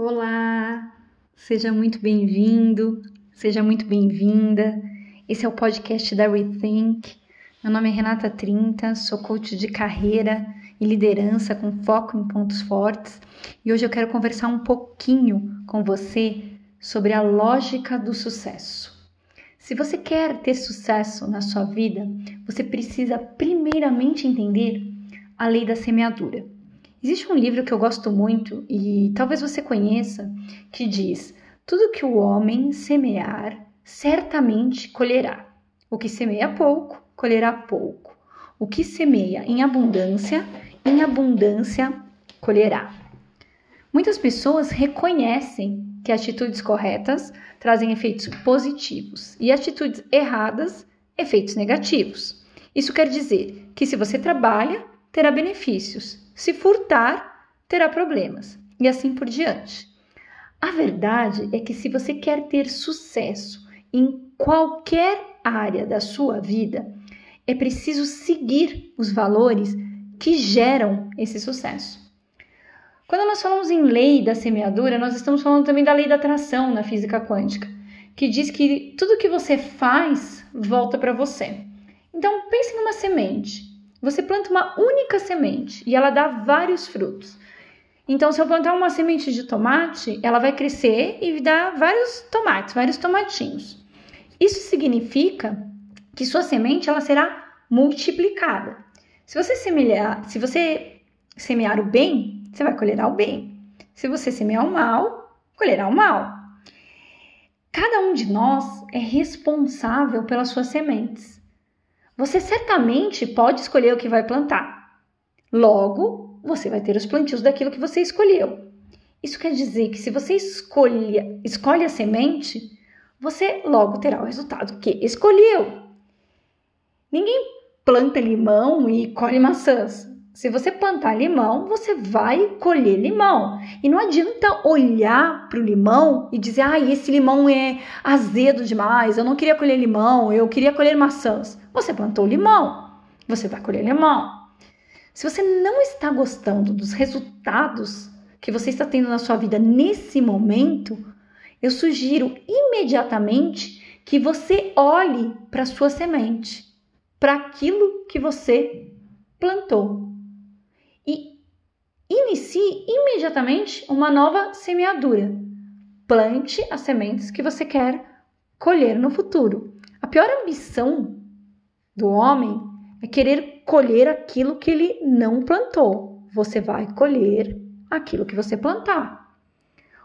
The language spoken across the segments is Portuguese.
Olá, seja muito bem-vindo, seja muito bem-vinda. Esse é o podcast da Rethink. Meu nome é Renata Trinta, sou coach de carreira e liderança com foco em pontos fortes e hoje eu quero conversar um pouquinho com você sobre a lógica do sucesso. Se você quer ter sucesso na sua vida, você precisa primeiramente entender a lei da semeadura. Existe um livro que eu gosto muito e talvez você conheça que diz: Tudo que o homem semear, certamente colherá. O que semeia pouco, colherá pouco. O que semeia em abundância, em abundância colherá. Muitas pessoas reconhecem que atitudes corretas trazem efeitos positivos e atitudes erradas, efeitos negativos. Isso quer dizer que se você trabalha, terá benefícios. Se furtar, terá problemas. E assim por diante. A verdade é que se você quer ter sucesso em qualquer área da sua vida, é preciso seguir os valores que geram esse sucesso. Quando nós falamos em lei da semeadura, nós estamos falando também da lei da atração na física quântica, que diz que tudo que você faz volta para você. Então, pense numa semente. Você planta uma única semente e ela dá vários frutos. Então, se eu plantar uma semente de tomate, ela vai crescer e dar vários tomates, vários tomatinhos. Isso significa que sua semente ela será multiplicada. Se você semear, se você semear o bem, você vai colher o bem. Se você semear o mal, colherá o mal. Cada um de nós é responsável pelas suas sementes. Você certamente pode escolher o que vai plantar. Logo, você vai ter os plantios daquilo que você escolheu. Isso quer dizer que se você escolhe, escolhe a semente, você logo terá o resultado que escolheu. Ninguém planta limão e colhe maçãs. Se você plantar limão, você vai colher limão. E não adianta olhar para o limão e dizer: ah, esse limão é azedo demais, eu não queria colher limão, eu queria colher maçãs. Você plantou limão, você vai colher limão. Se você não está gostando dos resultados que você está tendo na sua vida nesse momento, eu sugiro imediatamente que você olhe para sua semente, para aquilo que você plantou e inicie imediatamente uma nova semeadura. Plante as sementes que você quer colher no futuro. A pior ambição do homem é querer colher aquilo que ele não plantou. Você vai colher aquilo que você plantar.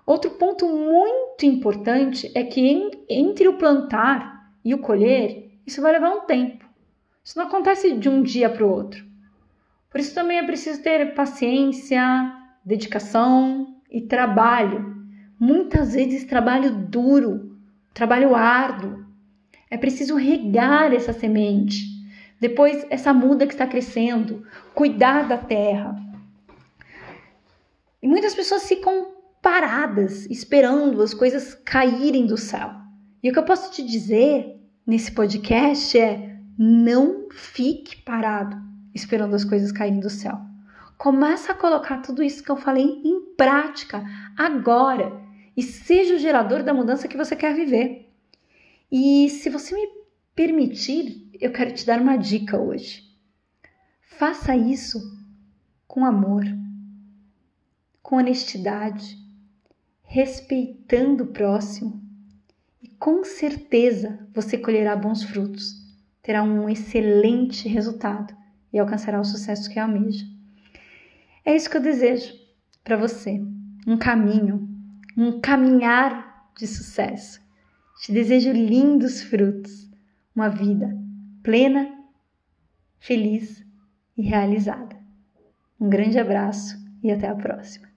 Outro ponto muito importante é que entre o plantar e o colher, isso vai levar um tempo. Isso não acontece de um dia para o outro. Por isso também é preciso ter paciência, dedicação e trabalho. Muitas vezes trabalho duro, trabalho árduo. É preciso regar essa semente. Depois essa muda que está crescendo, cuidar da terra. E muitas pessoas ficam paradas, esperando as coisas caírem do céu. E o que eu posso te dizer nesse podcast é: não fique parado esperando as coisas caírem do céu. Começa a colocar tudo isso que eu falei em prática agora e seja o gerador da mudança que você quer viver. E se você me permitir, eu quero te dar uma dica hoje. Faça isso com amor, com honestidade, respeitando o próximo e com certeza você colherá bons frutos, terá um excelente resultado e alcançará o sucesso que almeja. É isso que eu desejo para você, um caminho, um caminhar de sucesso. Te desejo lindos frutos, uma vida plena, feliz e realizada. Um grande abraço e até a próxima.